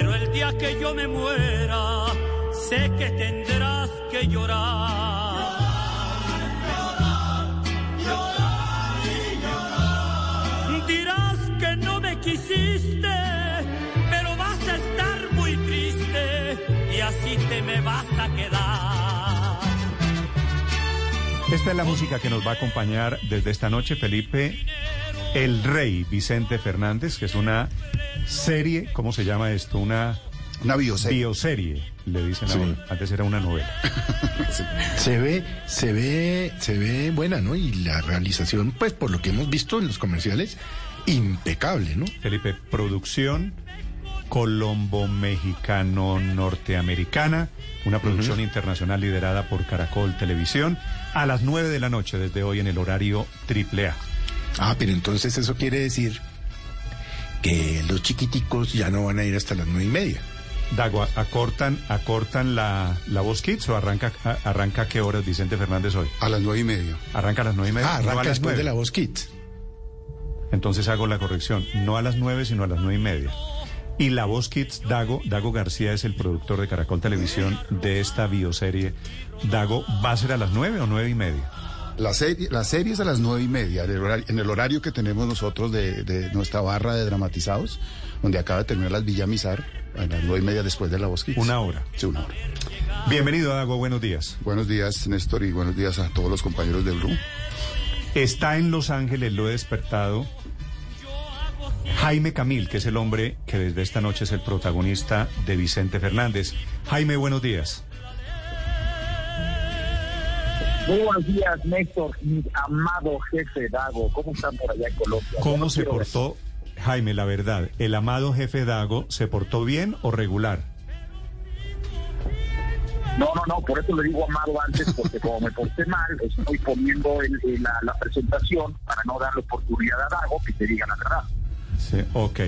pero el día que yo me muera, sé que tendrás que llorar. Dirás que no me quisiste, pero vas a estar muy triste y así te me vas a quedar. Esta es la música que nos va a acompañar desde esta noche, Felipe. El Rey Vicente Fernández, que es una serie, ¿cómo se llama esto? Una Una bioserie. bioserie, le dicen Sí. ahora. Antes era una novela. Se ve, se ve, se ve buena, ¿no? Y la realización, pues por lo que hemos visto en los comerciales, impecable, ¿no? Felipe, producción colombo-mexicano-norteamericana, una producción internacional liderada por Caracol Televisión, a las 9 de la noche desde hoy en el horario AAA. Ah, pero entonces eso quiere decir que los chiquiticos ya no van a ir hasta las nueve y media. Dago, ¿acortan, acortan la, la voz Kids o arranca, a- arranca a qué horas Vicente Fernández hoy? A las nueve y media. Arranca a las 9 y media. Ah, no a arranca las después de 9. la voz Kids. Entonces hago la corrección, no a las 9, sino a las 9 y media. Y la voz Kids, Dago, Dago García es el productor de Caracol Televisión de esta bioserie. Dago, ¿va a ser a las 9 o 9 y media? La serie, la serie es a las nueve y media, en el horario, en el horario que tenemos nosotros de, de nuestra barra de dramatizados, donde acaba de terminar las Villamizar, a las nueve y media después de la voz. Una hora. Sí, una hora. Bienvenido, Dago, buenos días. Buenos días, Néstor, y buenos días a todos los compañeros del RUM. Está en Los Ángeles, lo he despertado. Jaime Camil, que es el hombre que desde esta noche es el protagonista de Vicente Fernández. Jaime, buenos días. Buenos días, Néstor, mi amado jefe Dago. ¿Cómo están por allá en Colombia? ¿Cómo se portó, Jaime, la verdad? ¿El amado jefe Dago se portó bien o regular? No, no, no, por eso le digo amado antes, porque como me porté mal, estoy poniendo el- el- la, la presentación para no darle oportunidad a Dago que te diga la verdad. Sí, ok.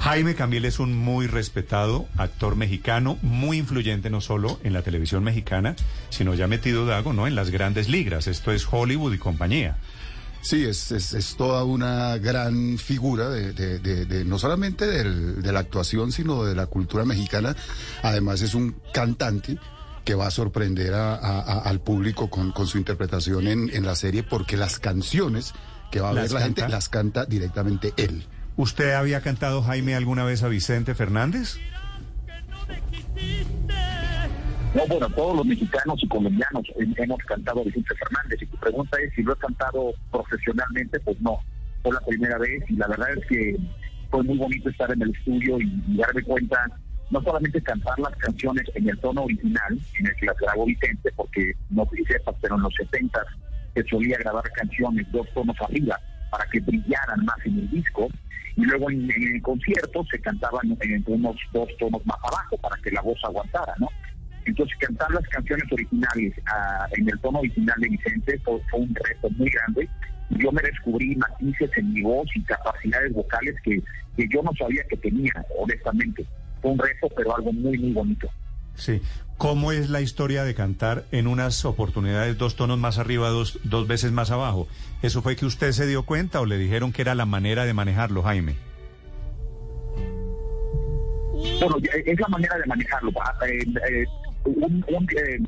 Jaime Camil es un muy respetado actor mexicano, muy influyente no solo en la televisión mexicana, sino ya metido Dago, ¿no? En las grandes ligas. Esto es Hollywood y compañía. Sí, es, es, es toda una gran figura de, de- de- de- no solamente del- de la actuación, sino de la cultura mexicana. Además es un cantante que va a sorprender a- a- a- al público con, con su interpretación en, en la serie, porque las canciones que va a ¿Las ver la gente las canta directamente él. ¿Usted había cantado, Jaime, alguna vez a Vicente Fernández? No, bueno, todos los mexicanos y colombianos hem- hemos cantado a Vicente Fernández. Y tu pregunta es si lo he cantado profesionalmente, pues no. Fue la primera vez y la verdad es que fue muy bonito estar en el estudio y, y darme cuenta, no solamente cantar las canciones en el tono original, en el que las grabó Vicente, porque no te sepas, pero en los 70 se solía grabar canciones dos tonos arriba para que brillaran más en el disco. Y luego en, en el concierto se cantaban en unos dos tonos más abajo para que la voz aguantara, ¿no? Entonces, cantar las canciones originales ah, en el tono original de Vicente fue, fue un reto muy grande. Yo me descubrí matices en mi voz y capacidades vocales que, que yo no sabía que tenía, honestamente. Fue un reto, pero algo muy, muy bonito. Sí. ¿Cómo es la historia de cantar en unas oportunidades dos tonos más arriba, dos, dos veces más abajo? ¿Eso fue que usted se dio cuenta o le dijeron que era la manera de manejarlo, Jaime? Bueno, ya- es la manera de manejarlo. Ah, eh, eh, un, eh,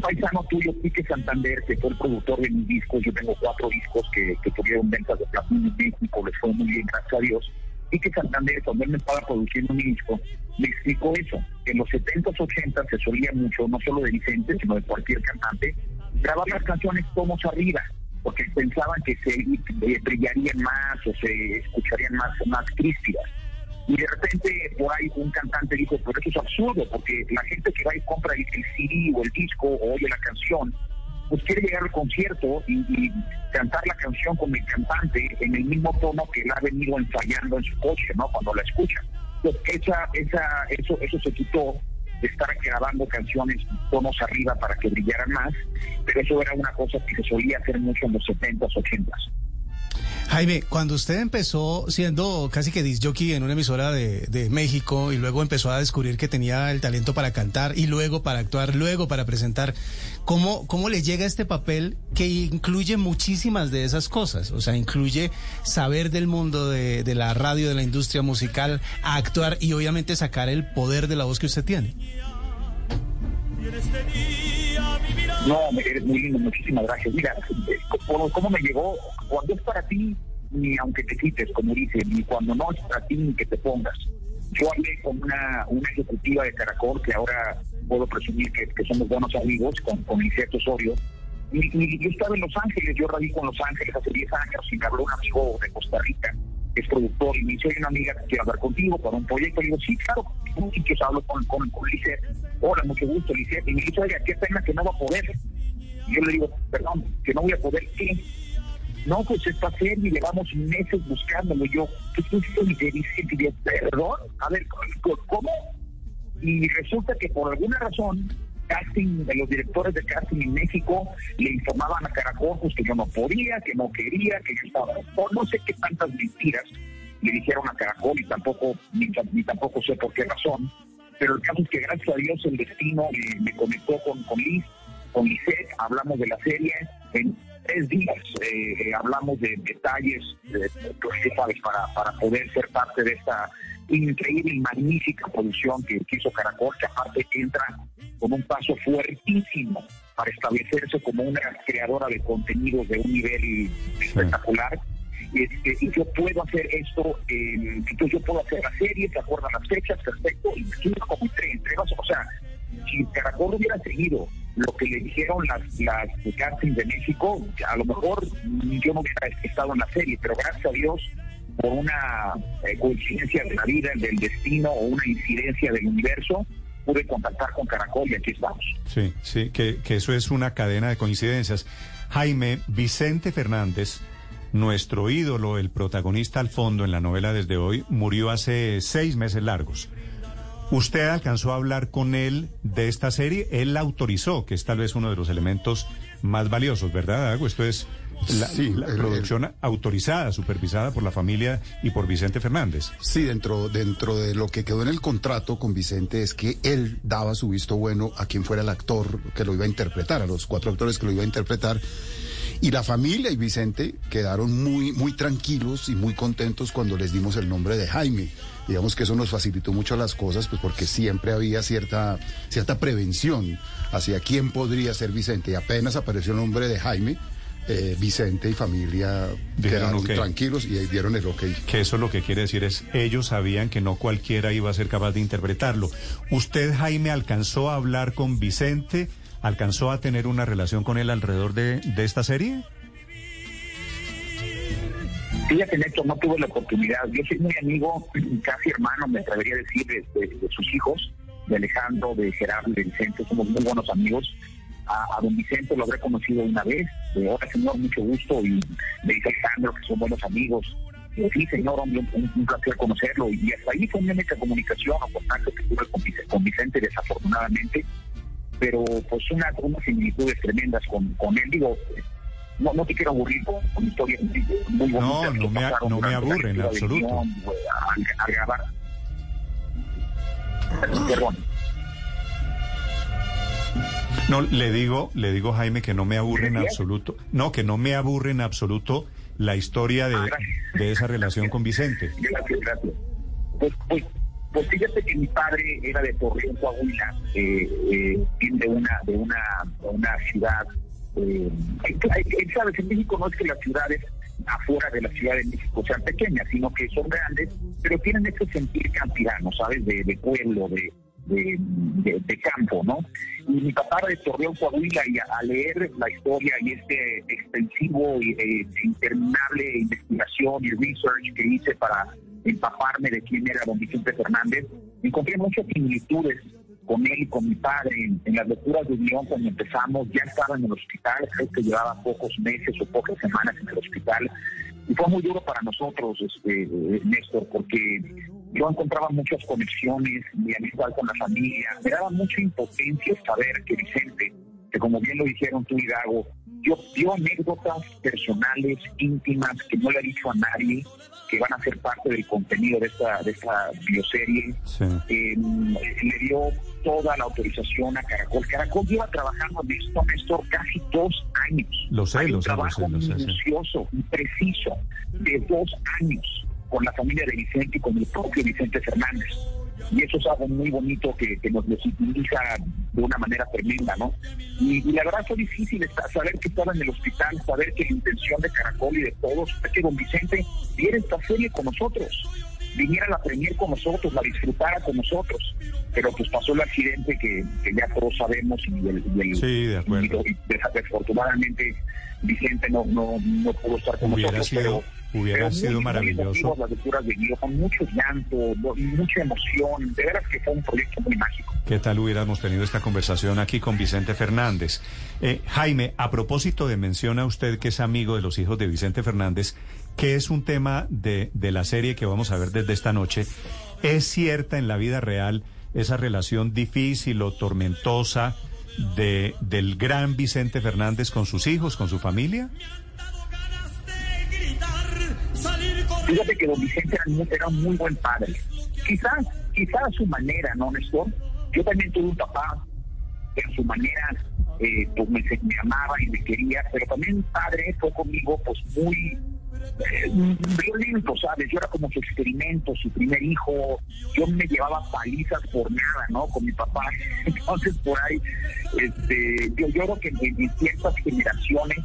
paisano tuyo, Quique Santander, que fue el productor de mis discos, yo tengo cuatro discos que, que tuvieron ventas de platino en México, les fue muy bien, gracias a Dios. Quique Santander, cuando él me estaba produciendo un disco, me explicó eso, que en los 70s, 80s se solía mucho, no solo de Vicente, sino de cualquier cantante, grabar las canciones tomos arriba, porque pensaban que se eh, brillarían más o se escucharían más, más crísticas. Y de repente por ahí un cantante dijo, pero eso es absurdo, porque la gente que va y compra el, el CD o el disco o oye la canción, pues quiere llegar al concierto y, cantar la canción con el cantante en el mismo tono que él ha venido ensayando en su coche, ¿no? Cuando la escucha. Entonces, esa, esa, eso, eso se quitó de estar grabando canciones tonos arriba para que brillaran más, pero eso era una cosa que se solía hacer mucho en los 70s, 80s. Jaime, cuando usted empezó siendo casi que disjockey en una emisora de, México y luego empezó a descubrir que tenía el talento para cantar y luego para actuar, luego para presentar, ¿cómo, cómo le llega este papel que incluye muchísimas de esas cosas? O sea, incluye saber del mundo de, de la radio, de la industria musical, actuar y obviamente sacar el poder de la voz que usted tiene. No, eres muy lindo, muchísimas gracias. Mira, ¿cómo, cómo me llegó? Cuando es para ti, ni aunque te quites, como dice, ni cuando no es para ti, ni que te pongas. Yo hablé con una, una ejecutiva de Caracol, que ahora puedo presumir que, que somos buenos amigos, con, con Osorio, y, y, yo estaba en Los Ángeles, yo radico en Los Ángeles hace 10 años, y me habló un amigo de Costa Rica, que es productor, y me dice, hay una amiga que quiere hablar contigo para un proyecto. Y digo, sí, claro, y que hablo con, con, con. Hola, mucho gusto, Lisset. Y me dice, oiga, qué pena que no va a poder. Y yo le digo, perdón, que no voy a poder, ¿qué? No, pues esta serie llevamos meses buscándolo. Yo, ¿qué Vicente? Y yo, perdón, a ver, ¿cómo? Y resulta que por alguna razón casting, de los directores de casting en México le informaban a Caracol pues, que yo no podía, que no quería, que yo estaba, no sé qué tantas mentiras le dijeron a Caracol y tampoco, ni, ni tampoco sé por qué razón, pero el caso es que gracias a Dios el destino me, me conectó con, con Liz, con Lisette, hablamos de la serie en tres días, eh, hablamos de detalles, eh, sabes, para, para poder ser parte de esta increíble y magnífica producción que, que hizo Caracol, que aparte entra con un paso fuertísimo para establecerse como una creadora de contenidos de un nivel espectacular. Este, y yo puedo hacer esto, eh, entonces yo puedo hacer la serie, te acuerdan las fechas, perfecto, y me como entre, entre o sea, si Caracol hubiera seguido lo que le dijeron las, las castings de México, a lo mejor yo no hubiera estado en la serie, pero gracias a Dios, por una eh, coincidencia de la vida, del destino o una incidencia del universo, pude contactar con Caracol y aquí estamos. Sí, sí, que, que eso es una cadena de coincidencias. Jaime, Vicente Fernández, nuestro ídolo, el protagonista al fondo en la novela desde hoy, murió hace seis meses largos. ¿Usted alcanzó a hablar con él de esta serie? Él la autorizó, que es tal vez uno de los elementos más valiosos, ¿verdad, Dago? Esto es la, Sí, la el- producción autorizada, supervisada por la familia y por Vicente Fernández. Sí, dentro, dentro de lo que quedó en el contrato con Vicente es que él daba su visto bueno a quien fuera el actor que lo iba a interpretar, a los cuatro actores que lo iba a interpretar. Y la familia y Vicente quedaron muy, muy tranquilos y muy contentos cuando les dimos el nombre de Jaime. Digamos que eso nos facilitó mucho las cosas, pues porque siempre había cierta, cierta prevención hacia quién podría ser Vicente. Y apenas apareció el nombre de Jaime, eh, Vicente y familia Dijeron quedaron ok. tranquilos y dieron el ok. Que eso lo que quiere decir es, ellos sabían que no cualquiera iba a ser capaz de interpretarlo. ¿Usted, Jaime, alcanzó a hablar con Vicente? ¿Alcanzó a tener una relación con él alrededor de, de esta serie? Fíjate, Neto, no tuve la oportunidad. Yo soy muy amigo, casi hermano, me atrevería a decir, de, sus hijos, de Alejandro, de Gerardo, de Vicente. Somos muy buenos amigos. A, don Vicente lo habré conocido una vez. De hola, señor, mucho gusto. Y me dice Alejandro que son buenos amigos. Y, sí, señor, un, placer conocerlo. Y hasta ahí fue mi única comunicación o contacto que tuve con Vicente, desafortunadamente. Pero pues una, unas similitudes tremendas con, con él. Digo, no, no te quiero aburrir con, con historias muy, muy bonitas. No, no me, no me aburre en absoluto. guion, al grabar. Perdón. No, le digo, le digo, Jaime, que no me aburre en absoluto. No, que no me aburre en absoluto la historia de, Ah, de esa relación con Vicente. Gracias, gracias. Pues, pues, pues fíjate que mi padre era de Torreón, Coahuila, eh, eh, de una, de una, una ciudad. Eh, hay- hay- sabes, en México no es que las ciudades afuera de la Ciudad de México sean pequeñas, sino que son grandes, pero tienen ese sentir campirano, ¿sabes? De, pueblo, de, de, campo, ¿no? Y mi papá de Torreón, Coahuila, y a, leer la historia y este extensivo e interminable investigación y research que hice para empaparme de quién era don Vicente Fernández, encontré muchas similitudes con él y con mi padre en, las lecturas de guion cuando empezamos, ya estaba en el hospital, creo que llevaba pocos meses o pocas semanas en el hospital, y fue muy duro para nosotros, este, Néstor, porque yo encontraba muchas conexiones, mi amistad con la familia, me daba mucha impotencia saber que Vicente, que como bien lo dijeron tú y Dago, yo dio anécdotas personales, íntimas, que no le ha dicho a nadie, que van a ser parte del contenido de esta, de esta bioserie. Eh, le dio toda la autorización a Caracol. Caracol lleva trabajando en esto, Néstor, casi dos años. Lo sé, Hay lo un sé, lo trabajo lo sé, sí. minucioso y preciso de dos años con la familia de Vicente y con el propio Vicente Fernández. Y eso es algo muy bonito que, que nos legitimiza de una manera tremenda, ¿no? Y, y la verdad fue difícil saber que estaba en el hospital, saber que la intención de Caracol y de todos fue que don Vicente viera esta serie con nosotros, viniera a la premier con nosotros, la disfrutara con nosotros. Pero pues pasó el accidente que, que ya todos sabemos y el, y el- Sí, de acuerdo. y- y desafortunadamente Vicente no, no, no pudo estar con Hubiera nosotros. sido- pero, hubiera pero sido maravilloso. las lecturas de con mucho llanto, mucha emoción. De veras que fue un proyecto muy mágico. ¿Qué tal hubiéramos tenido esta conversación aquí con Vicente Fernández? Eh, Jaime, a propósito de menciona usted que es amigo de los hijos de Vicente Fernández, que es un tema de, de la serie que vamos a ver desde esta noche, ¿es cierta en la vida real esa relación difícil o tormentosa de, del gran Vicente Fernández con sus hijos, con su familia? Fíjate que don Vicente era, un muy buen padre. Quizás, quizás a su manera, ¿no, Néstor? Yo también tuve un papá que en su manera eh, pues me, amaba y me quería, pero también mi padre fue conmigo pues muy eh, violento, ¿sabes? Yo era como su experimento, su primer hijo, yo me llevaba palizas por nada, ¿no? Con mi papá. Entonces por ahí, este, yo, yo que en, en ciertas generaciones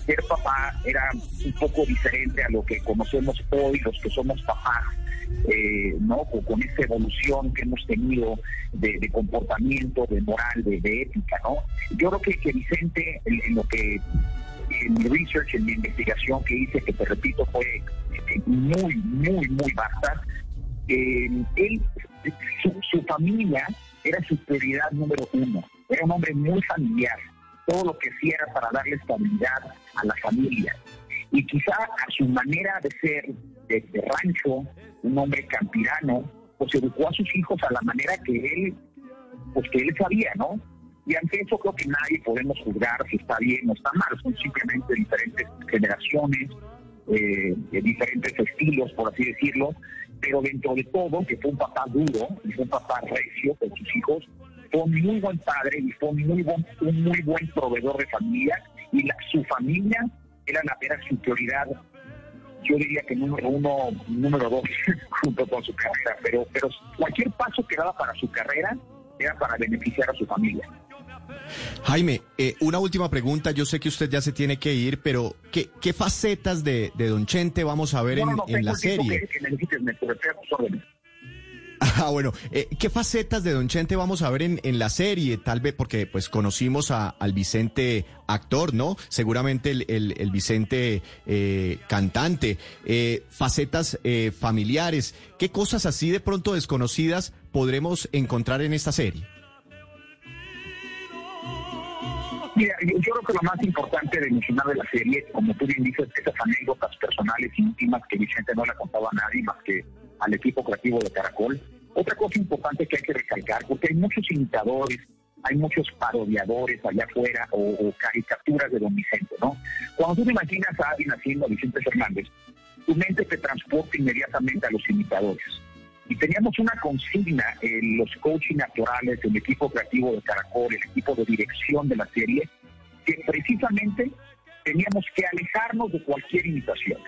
ser papá era un poco diferente a lo que conocemos hoy, los que somos papás, eh, ¿no? Con, con esa evolución que hemos tenido de, comportamiento, de moral, de, de ética, ¿no? Yo creo que, Vicente, en, lo que, en mi research, en mi investigación que hice, que te repito, fue muy, muy, muy vasta, eh, él, su familia era su prioridad número uno. Era un hombre muy familiar. Todo lo que hacía era para darle estabilidad a la familia. Y quizá a su manera de ser de, de rancho, un hombre campirano, pues educó a sus hijos a la manera que él, pues que él sabía, ¿no? Y ante eso creo que nadie podemos juzgar si está bien o está mal. Son simplemente diferentes generaciones, eh, de diferentes estilos, por así decirlo, pero dentro de todo, que fue un papá duro, y fue un papá recio con sus hijos, fue un muy buen padre y fue un muy buen, un muy buen proveedor de familia, y la- su familia era, la, era su prioridad, yo diría que número uno, número dos, junto con su carrera, pero, pero cualquier paso que daba para su carrera era para beneficiar a su familia. Jaime, eh, una última pregunta. Yo sé que usted ya se tiene que ir, pero ¿qué, qué facetas de, de Don Chente vamos a ver No, en, no, en la serie? Que, que Ah, bueno, eh, ¿qué facetas de Don Chente vamos a ver en, la serie? Tal vez porque pues conocimos a, al Vicente actor, ¿no? Seguramente el, Vicente eh, cantante. Eh, facetas eh, familiares. ¿Qué cosas así de pronto desconocidas podremos encontrar en esta serie? Mira, yo, yo creo que lo más importante de mencionar de la serie, como tú bien dices, esas anécdotas personales íntimas que Vicente no le contaba a nadie más que al equipo creativo de Caracol. Otra cosa importante que hay que recalcar, porque hay muchos imitadores, hay muchos parodiadores allá afuera o, caricaturas de don Vicente, ¿no? Cuando tú te imaginas a alguien haciendo a Vicente Fernández, tu mente te transporta inmediatamente a los imitadores. Y teníamos una consigna en los coaching naturales, el equipo creativo de Caracol, el equipo de dirección de la serie, que precisamente teníamos que alejarnos de cualquier imitación.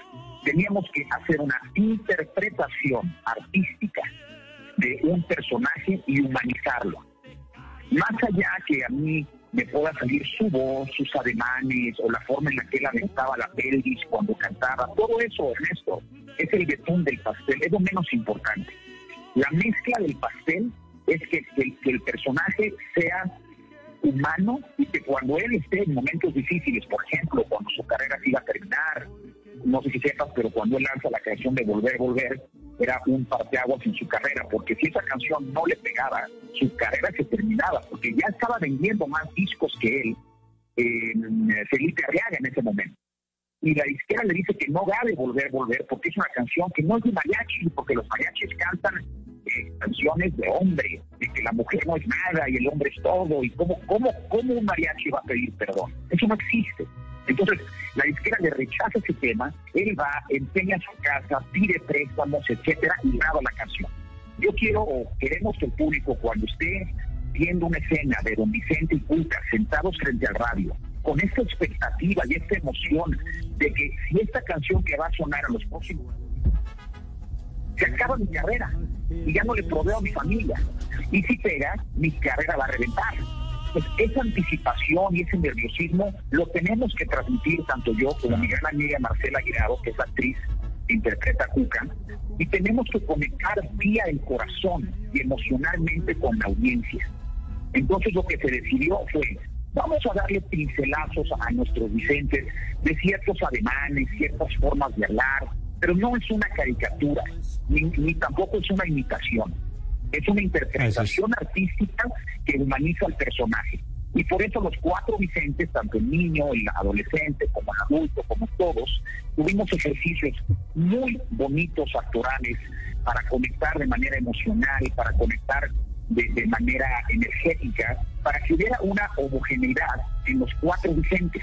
Teníamos que hacer una interpretación artística de un personaje y humanizarlo. Más allá que a mí me pueda salir su voz, sus ademanes o la forma en la que él aventaba la pelvis cuando cantaba. Todo eso, Ernesto, es el betún del pastel, es lo menos importante. La mezcla del pastel es que, que el personaje sea humano y que cuando él esté en momentos difíciles, por ejemplo, cuando su carrera se iba a terminar, no sé si sepas, pero cuando él lanza la canción de Volver, Volver, era un parteaguas en su carrera, porque si esa canción no le pegaba, su carrera se terminaba, porque ya estaba vendiendo más discos que él, eh, Felipe Arriaga en ese momento. Y la disquera le dice que no de Volver, Volver, porque es una canción que no es de mariachi, porque los mariachis cantan canciones de hombre, de que la mujer no es nada y el hombre es todo, y cómo, cómo, cómo un mariachi va a pedir perdón. Eso no existe. Entonces, la izquierda le rechaza ese tema, él va, empeña su casa, pide préstamos, etcétera, y graba la canción. Yo quiero, o queremos que el público, cuando esté viendo una escena de don Vicente y Cuca sentados frente al radio, con esta expectativa y esta emoción de que si esta canción que va a sonar a los próximos se acaba mi carrera y ya no le proveo a mi familia. Y si pega, mi carrera va a reventar pues esa anticipación y ese nerviosismo lo tenemos que transmitir tanto yo como mi gran amiga Marcela Guirado, que es actriz que interpreta a Cuca, y tenemos que conectar vía el corazón y emocionalmente con la audiencia. Entonces lo que se decidió fue, vamos a darle pincelazos a nuestros Vicentes de ciertos ademanes, ciertas formas de hablar, pero no es una caricatura, ni, ni tampoco es una imitación es una interpretación artística que humaniza al personaje. Y por eso los cuatro Vicentes, tanto el niño, el adolescente, como el adulto, como todos, tuvimos ejercicios muy bonitos actorales para conectar de manera emocional, para conectar de, de manera energética, para que hubiera una homogeneidad en los cuatro Vicentes.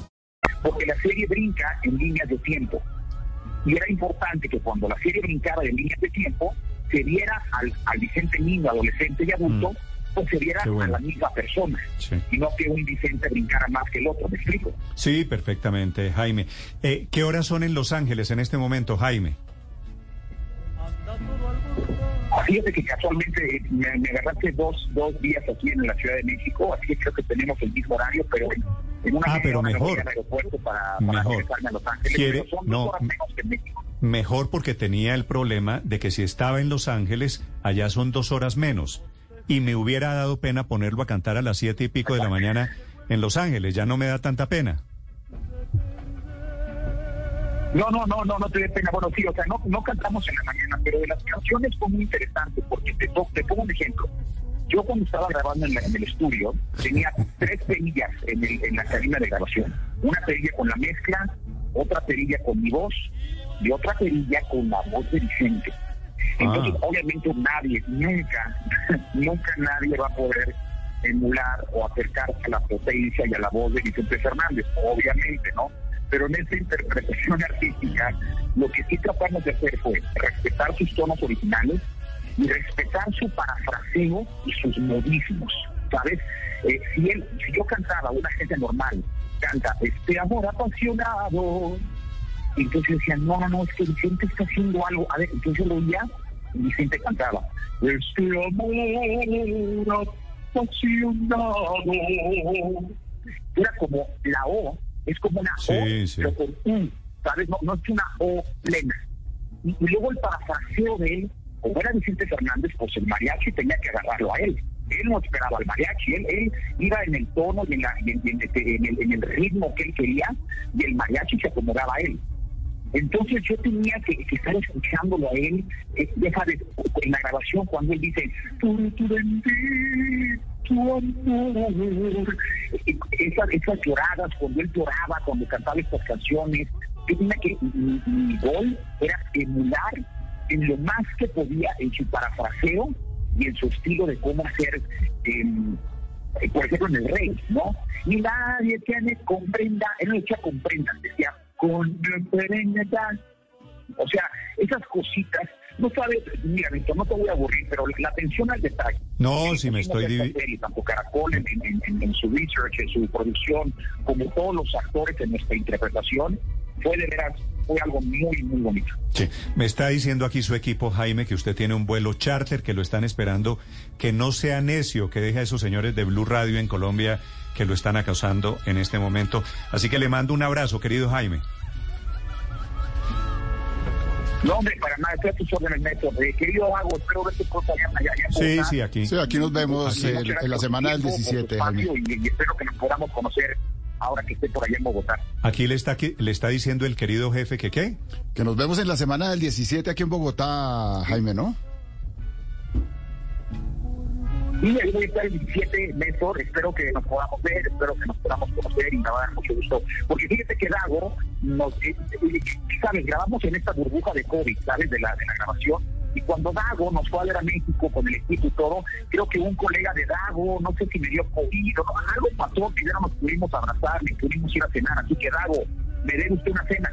Porque la serie brinca en líneas de tiempo. y era importante que cuando la serie brincaba de líneas de tiempo, se viera al, al Vicente niño, adolescente y adulto, mm. pues se viera a la misma persona, y no que un Vicente brincara más que el otro, ¿me explico? Sí, perfectamente, Jaime. Eh, ¿Qué horas son en Los Ángeles en este momento, Jaime? Fíjate que casualmente me, agarraste dos, dos días aquí en la Ciudad de México, así que creo que tenemos el mismo horario, pero en, una ah, pero mejor. aeropuerto para, mejor. a Los Ángeles, son no, horas menos que en México. Mejor porque tenía el problema de que si estaba en Los Ángeles, allá son dos horas menos. Y me hubiera dado pena ponerlo a cantar a las siete y pico de la mañana en Los Ángeles, ya no me da tanta pena. No, no, no, no, no te dé pena. Bueno, sí, o sea, no, no cantamos en la mañana, pero de las canciones fue muy interesante porque te, te pongo un ejemplo. Yo cuando estaba grabando en, el estudio tenía tres perillas en, en la cabina de grabación. Una perilla con la mezcla, otra perilla con mi voz y otra perilla con la voz de Vicente. Entonces, ah. obviamente nadie, nunca, nunca nadie va a poder emular o acercarse a la potencia y a la voz de Vicente Fernández, obviamente, ¿no? pero en esta interpretación artística lo que sí tratamos de hacer fue respetar sus tonos originales y respetar su parafraseo y sus modismos, ¿sabes? Eh, si yo cantaba, una gente normal canta, este amor apasionado, entonces decían, no, no, no, es que Vicente está haciendo algo, a ver, entonces lo oía y Vicente cantaba, este amor apasionado, era como la O es como una O, pero con U, ¿sabes? No, no es una O plena. Y, luego el parafraseo de él, como era Vicente Fernández, pues el mariachi tenía que agarrarlo a él. Él no esperaba al mariachi, él, él iba en el tono y en, la, en, el, en, el, ritmo que él quería y el mariachi se acomodaba a él. Entonces yo tenía que, estar escuchándolo a él, eh, en la grabación cuando él dice, tu, tu tu amor. Esas, lloradas, cuando él lloraba, cuando cantaba estas canciones, yo tenía que, mi, gol era emular en lo más que podía en su parafraseo y en su estilo de cómo hacer em, por ejemplo, en el rey, ¿no? Ni nadie me comprenda, él no decía comprendan, decía comprendan. O sea, esas cositas, no sabes, mira, Víctor, no te voy a aburrir, pero la atención al detalle. No, si me estoy... divi- serie, tanto Caracol en, en- en- en su research, en su producción, como todos los actores en nuestra interpretación, fue de veras, fue algo muy, muy bonito. Sí, me está diciendo aquí su equipo, Jaime, que usted tiene un vuelo charter, que lo están esperando, que no sea necio, que deje a esos señores de Blue Radio en Colombia que lo están acosando en este momento. Así que le mando un abrazo, querido Jaime. No, hombre, para nada, estoy a tus órdenes, Néstor. Eh, querido Hago, espero verte pronto allá, allá, allá Sí, sí, aquí. Sí, aquí nos vemos Aquí, eh, en la semana del tu tiempo, por 17, tu Jaime. espacio, Y, y espero que nos podamos conocer ahora que esté por allá en Bogotá. Aquí le está, le está diciendo el querido jefe que qué. Que nos vemos en la semana del 17 aquí en Bogotá, Jaime, ¿no? Y ahí voy a estar el 17, Néstor. Espero que nos podamos ver, espero que nos podamos conocer y me va a dar mucho gusto. Porque fíjate que Dago, nos, eh, eh, ¿sabes? Grabamos en esta burbuja de COVID, ¿sabes? De la, de la grabación. Y cuando Dago nos fue a ver a México con el equipo y todo, creo que un colega de Dago, no sé si me dio COVID o no, algo pasó que ya no nos pudimos abrazar ni pudimos ir a cenar. Así que Dago, me debe usted una cena.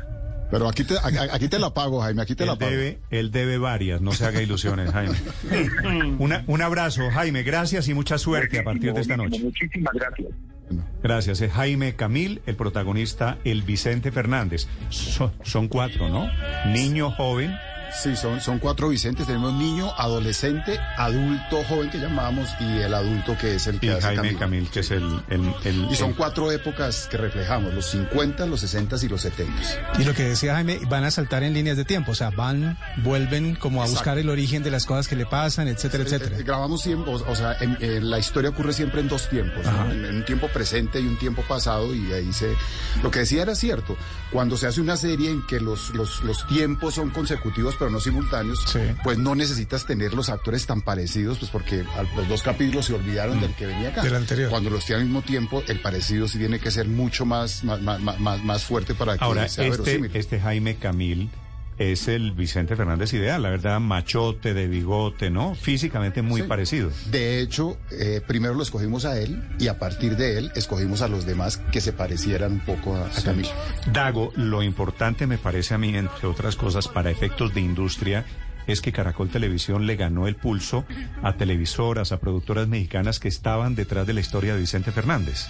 Pero aquí te, aquí te la pago, Jaime, aquí te la pago. debe, él debe varias, no se haga ilusiones, Jaime. Una- un abrazo, Jaime, gracias y mucha suerte a partir de esta noche. Muchísimas gracias. Gracias. Es Jaime Camil, el protagonista, el Vicente Fernández. So- son cuatro, ¿no? Niño, joven. Sí, son, son cuatro Vicentes. Tenemos niño, adolescente, adulto, joven que llamamos y el adulto que es el que Y hace Jaime Camilo. Camil, que es el... el- el- Y son cuatro épocas que reflejamos, los 50, los 60 y los 70. Y lo que decía Jaime, van a saltar en líneas de tiempo, o sea, van, vuelven como a Exacto. buscar el origen de las cosas que le pasan, etcétera, etcétera. Eh, eh, Grabamos siempre, o, o sea, en- en la historia ocurre siempre en dos tiempos, ¿no? en, en un tiempo presente y un tiempo pasado, y ahí se... Lo que decía era cierto, cuando se hace una serie en que los, los, los tiempos son consecutivos pero no simultáneos, pues no necesitas tener los actores tan parecidos, pues porque los dos capítulos se olvidaron del que venía acá. Del anterior. Cuando los tiene al mismo tiempo, el parecido sí tiene que ser mucho más, más, más, más, más fuerte para que Ahora, sea este, verosímil. este Jaime Camil es el Vicente Fernández ideal, la verdad, machote, de bigote, ¿no? Físicamente muy Sí. parecido. De hecho, eh, primero lo escogimos a él y a partir de él escogimos a los demás que se parecieran un poco a, a Camilo. Dago, lo importante me parece a mí, entre otras cosas, para efectos de industria, es que Caracol Televisión le ganó el pulso a televisoras, a productoras mexicanas que estaban detrás de la historia de Vicente Fernández.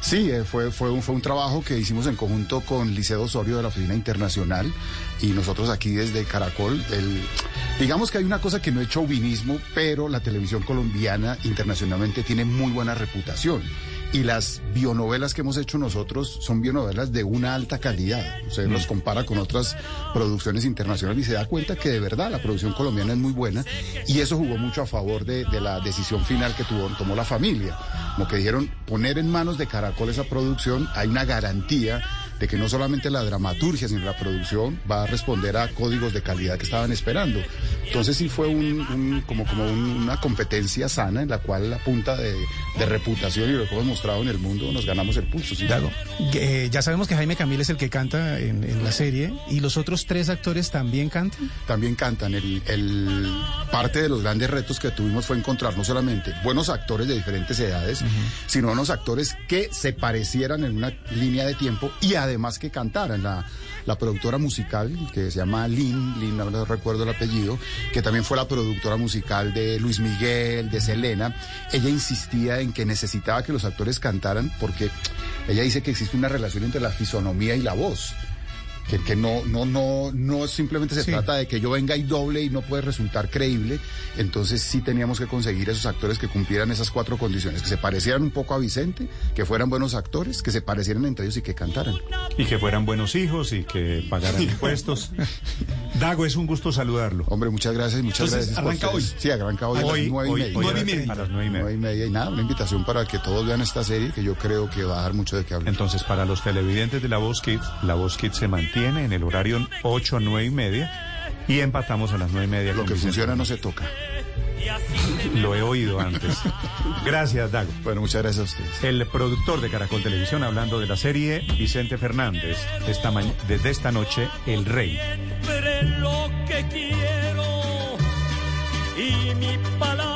Sí, eh, fue, fue, un, fue un trabajo que hicimos en conjunto con Liceo Osorio de la Oficina Internacional y nosotros aquí desde Caracol. Digamos que hay una cosa que no es chauvinismo, pero la televisión colombiana internacionalmente tiene muy buena reputación. Y las bionovelas que hemos hecho nosotros son bionovelas de una alta calidad. Usted los compara con otras producciones internacionales y se da cuenta que de verdad la producción colombiana es muy buena y eso jugó mucho a favor de, de la decisión final que tuvo, tomó la familia. Como que dijeron, poner en manos de Caracol esa producción, hay una garantía de que no solamente la dramaturgia, sino la producción va a responder a códigos de calidad que estaban esperando. Entonces sí fue un, un- como, como un- una competencia sana en la cual la punta de, de reputación y lo que hemos mostrado en el mundo nos ganamos el pulso. sí. Eh, ya sabemos que Jaime Camil es el que canta en, en la serie y los otros tres actores también cantan. También cantan. El, el- parte de los grandes retos que tuvimos fue encontrar no solamente buenos actores de diferentes edades, sino unos actores que se parecieran en una línea de tiempo y además que cantaran. La, productora musical, que se llama Lynn, Lynn, no recuerdo el apellido, que también fue la productora musical de Luis Miguel, de Selena, ella insistía en que necesitaba que los actores cantaran porque ella dice que existe una relación entre la fisonomía y la voz. Que, que no, no, no, no simplemente se Sí. trata de que yo venga y doble y no puede resultar creíble. Entonces sí teníamos que conseguir esos actores que cumplieran esas cuatro condiciones, que se parecieran un poco a Vicente, que fueran buenos actores, que se parecieran entre ellos y que cantaran. Y que fueran buenos hijos y que pagaran impuestos. Dago, es un gusto saludarlo. Hombre, muchas gracias, muchas Entonces, gracias. arranca hoy. Sí, arranca hoy, a Hoy, las nueve y hoy, media. hoy a las nueve y media. Nueve y media y nada, una invitación para que todos vean esta serie que yo creo que va a dar mucho de qué hablar. Entonces, para los televidentes de La Voz Kids, La Voz Kids se mantiene en el horario 8 a 9 y media y empatamos a las 9 y media. Lo que Vicente funciona no se toca. Lo he oído antes. Gracias, Dago. Bueno, muchas gracias a ustedes. El productor de Caracol Televisión hablando de la serie, Vicente Fernández. Esta desde esta noche, El Rey. Siempre lo que quiero y mi palabra